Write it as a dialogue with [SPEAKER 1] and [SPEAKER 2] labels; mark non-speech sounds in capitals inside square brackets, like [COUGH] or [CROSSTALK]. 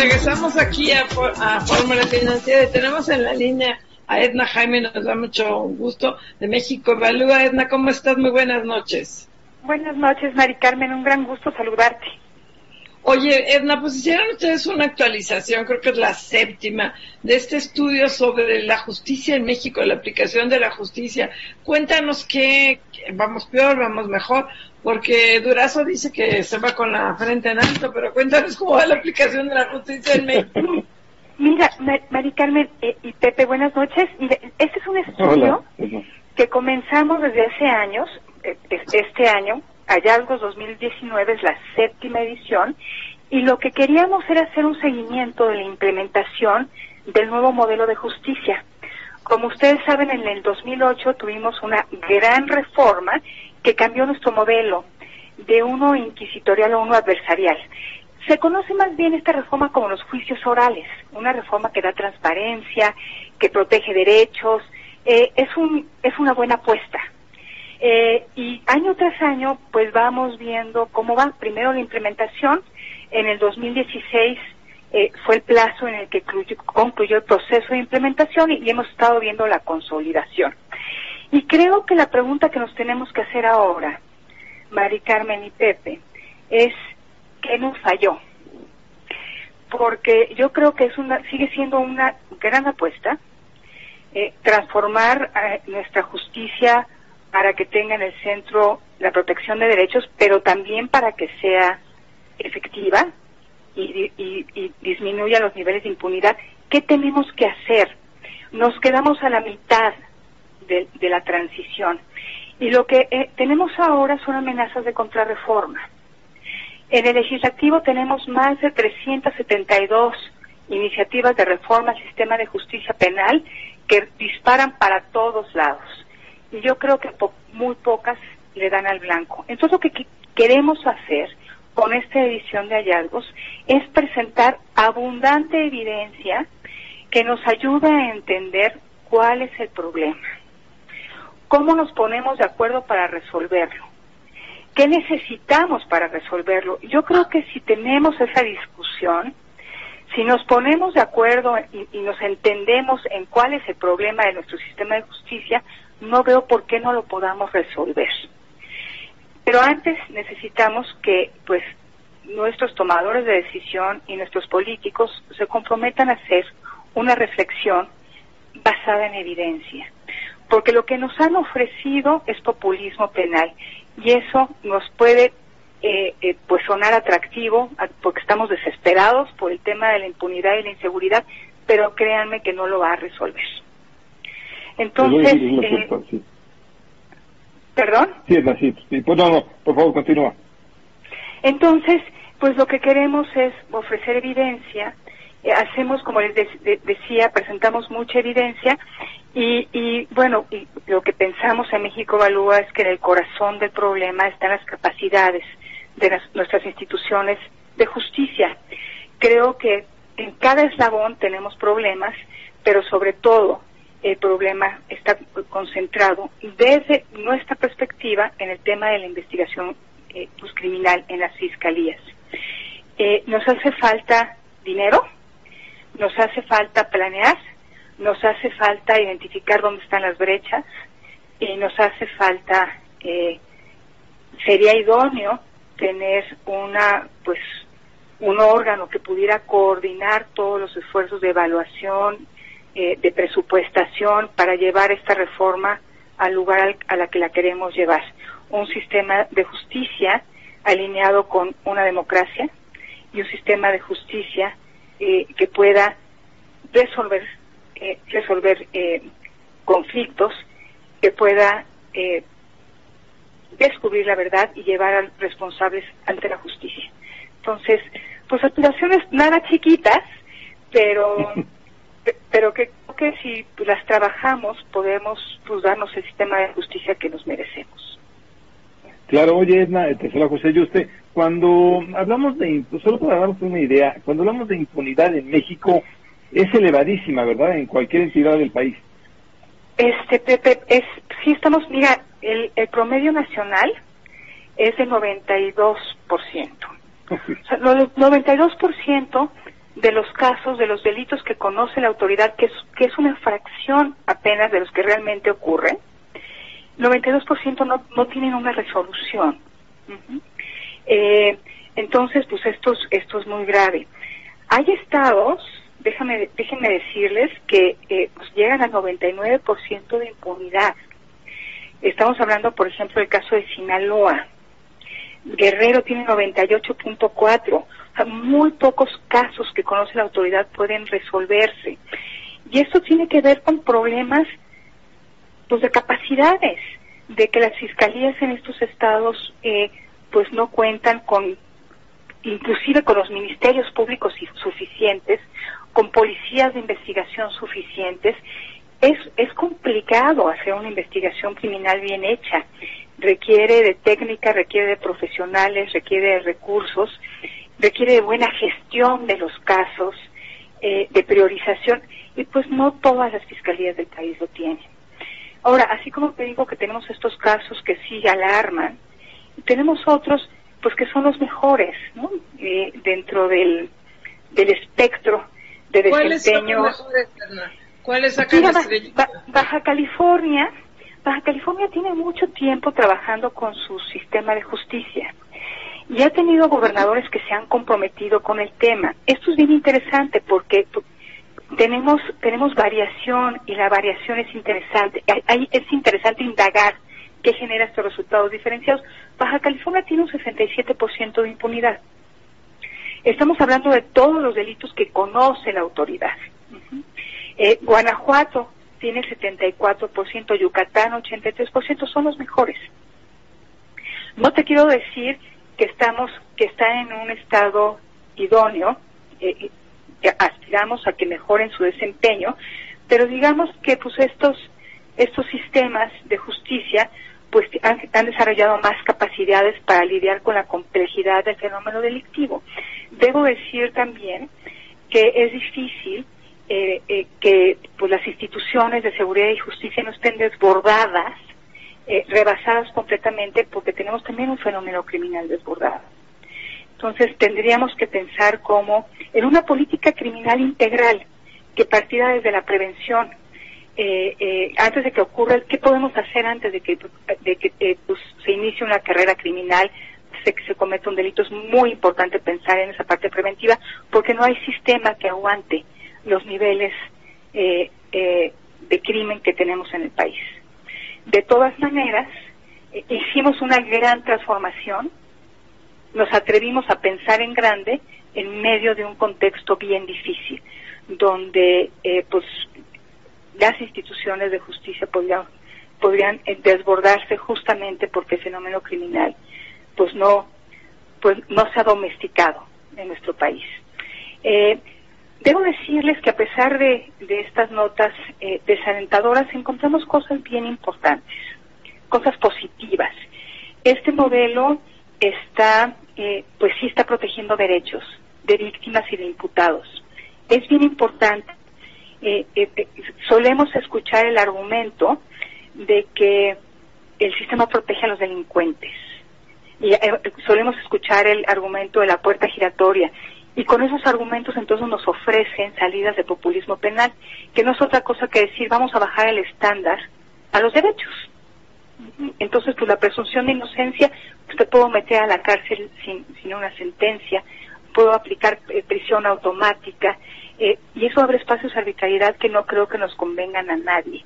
[SPEAKER 1] regresamos aquí a, a Fórmula Financiera y tenemos en la línea a Edna Jaime, nos da mucho gusto, de México Evalúa. Edna, ¿cómo estás? Muy buenas noches.
[SPEAKER 2] Buenas noches, Mari Carmen, un gran gusto saludarte.
[SPEAKER 1] Oye, Edna, pues hicieron ustedes una actualización, creo que es la séptima, de este estudio sobre la justicia en México, la aplicación de la justicia. Cuéntanos qué, vamos peor, vamos mejor, porque Durazo dice que se va con la frente en alto, pero cuéntanos cómo va la aplicación de la justicia en México. [LAUGHS]
[SPEAKER 2] Mira, Mari Carmen eh, y Pepe, buenas noches. este es un estudio que comenzamos desde hace años, eh, este año, Hallazgos 2019 es la séptima edición y lo que queríamos era hacer un seguimiento de la implementación del nuevo modelo de justicia. Como ustedes saben, en el 2008 tuvimos una gran reforma que cambió nuestro modelo de uno inquisitorial a uno adversarial. Se conoce más bien esta reforma como los juicios orales, una reforma que da transparencia, que protege derechos, eh, es, un, es una buena apuesta. Eh, y año tras año, pues vamos viendo cómo va. Primero la implementación. En el 2016 eh, fue el plazo en el que concluyó, el proceso de implementación y, hemos estado viendo la consolidación. Y creo que la pregunta que nos tenemos que hacer ahora, Mari Carmen y Pepe, es ¿qué nos falló? Porque yo creo que es una, sigue siendo una gran apuesta eh, transformar nuestra justicia para que tenga en el centro la protección de derechos, pero también para que sea efectiva y, disminuya los niveles de impunidad. ¿Qué tenemos que hacer? Nos quedamos a la mitad de, la transición y lo que eh, tenemos ahora son amenazas de contrarreforma. En el legislativo tenemos más de 372 iniciativas de reforma al sistema de justicia penal que disparan para todos lados y yo creo que muy pocas le dan al blanco. Entonces lo que queremos hacer con esta edición de hallazgos es presentar abundante evidencia que nos ayude a entender cuál es el problema, cómo nos ponemos de acuerdo para resolverlo, qué necesitamos para resolverlo. Yo creo que si tenemos esa discusión, si nos ponemos de acuerdo y, nos entendemos en cuál es el problema de nuestro sistema de justicia, no veo por qué no lo podamos resolver. Pero antes necesitamos que, pues, nuestros tomadores de decisión y nuestros políticos se comprometan a hacer una reflexión basada en evidencia. Porque lo que nos han ofrecido es populismo penal y eso nos puede eh, eh, pues sonar atractivo porque estamos desesperados por el tema de la impunidad y la inseguridad, pero créanme que no lo va a resolver. Entonces, eh, ¿perdón?
[SPEAKER 3] Sí, es así. Pues no, no, por favor, continúa.
[SPEAKER 2] Entonces, pues lo que queremos es ofrecer evidencia. Eh, hacemos, como les decía, presentamos mucha evidencia y, y bueno, y lo que pensamos en México Evalúa es que en el corazón del problema están las capacidades de nuestras instituciones de justicia. Creo que en cada eslabón tenemos problemas, pero sobre todo el problema está concentrado desde nuestra perspectiva en el tema de la investigación eh, pues, criminal en las fiscalías. Eh, nos hace falta dinero, nos hace falta planear, nos hace falta identificar dónde están las brechas y nos hace falta, eh, sería idóneo tener una, pues, un órgano que pudiera coordinar todos los esfuerzos de evaluación, eh, de presupuestación para llevar esta reforma al lugar a la que la queremos llevar. Un sistema de justicia alineado con una democracia y un sistema de justicia eh, que pueda resolver, eh, resolver conflictos, que pueda descubrir la verdad y llevar a responsables ante la justicia. Entonces, pues aspiraciones nada chiquitas, pero [LAUGHS] pero que que si las trabajamos podemos pues, darnos el sistema de justicia que nos merecemos.
[SPEAKER 3] Claro, oye Edna, tercera José usted cuando hablamos de, solo para darnos una idea, cuando hablamos de impunidad en México, es elevadísima, ¿verdad? En cualquier entidad del país.
[SPEAKER 2] Este, Pepe, es, sí estamos, mira, el, el promedio nacional es de 92%. o sea, 92% de los casos, de los delitos que conoce la autoridad, que es, que es una fracción apenas de los que realmente ocurren, 92% no, no tienen una resolución. Eh, entonces, pues esto es, esto es muy grave. Hay estados, déjame, déjenme decirles, que eh, pues llegan al 99% de impunidad. Estamos hablando, por ejemplo, del caso de Sinaloa. Guerrero tiene 98.4. muy pocos casos que conoce la autoridad pueden resolverse. Y esto tiene que ver con problemas pues de capacidades, de que las fiscalías en estos estados eh, pues no cuentan con inclusive con los ministerios públicos suficientes, con policías de investigación suficientes, es, es complicado hacer una investigación criminal bien hecha. Requiere de técnica, requiere de profesionales, requiere de recursos, requiere de buena gestión de los casos, eh, de priorización, y pues no todas las fiscalías del país lo tienen. Ahora, así como te digo que tenemos estos casos que sí alarman, tenemos otros pues que son los mejores, ¿no? Eh, dentro del, del espectro de desempeño.
[SPEAKER 1] ¿Cuáles
[SPEAKER 2] Baja California, Baja California tiene mucho tiempo trabajando con su sistema de justicia y ha tenido gobernadores que se han comprometido con el tema. Esto es bien interesante porque tenemos tenemos variación y la variación es interesante. es interesante indagar qué genera estos resultados diferenciados. Baja California tiene un 67% de impunidad. Estamos hablando de todos los delitos que conoce la autoridad. eh, Guanajuato tiene 74%, Yucatán 83%, son los mejores. No te quiero decir que estamos, que está en un estado idóneo, eh, que aspiramos a que mejoren su desempeño, pero digamos que pues estos estos sistemas de justicia pues han, desarrollado más capacidades para lidiar con la complejidad del fenómeno delictivo. Debo decir también que es difícil eh, eh, que pues las instituciones de seguridad y justicia no estén desbordadas, eh, rebasadas completamente, porque tenemos también un fenómeno criminal desbordado. Entonces tendríamos que pensar como en una política criminal integral que partiera desde la prevención, eh, eh, antes de que ocurra, ¿qué podemos hacer antes de que, de que eh, pues, se inicie una carrera criminal, se, se cometa un delito? Es muy importante pensar en esa parte preventiva porque no hay sistema que aguante los niveles eh, eh, de crimen que tenemos en el país. De todas maneras, hicimos una gran transformación, nos atrevimos a pensar en grande en medio de un contexto bien difícil, donde pues las instituciones de justicia podrían, podrían eh, desbordarse justamente porque el fenómeno criminal pues no, pues no se ha domesticado en nuestro país. Eh, debo decirles que a pesar de, de estas notas eh, desalentadoras encontramos cosas bien importantes, cosas positivas. Este modelo está, eh, pues sí está protegiendo derechos de víctimas y de imputados. Es bien importante eh, eh, eh, solemos escuchar el argumento de que el sistema protege a los delincuentes. Y solemos escuchar el argumento de la puerta giratoria. Y con esos argumentos entonces nos ofrecen salidas de populismo penal, que no es otra cosa que decir vamos a bajar el estándar a los derechos. Entonces, pues la presunción de inocencia, usted puedo meter a la cárcel sin, sin una sentencia, puedo aplicar prisión automática, eh, y eso abre espacios a arbitrariedad que no creo que nos convengan a nadie.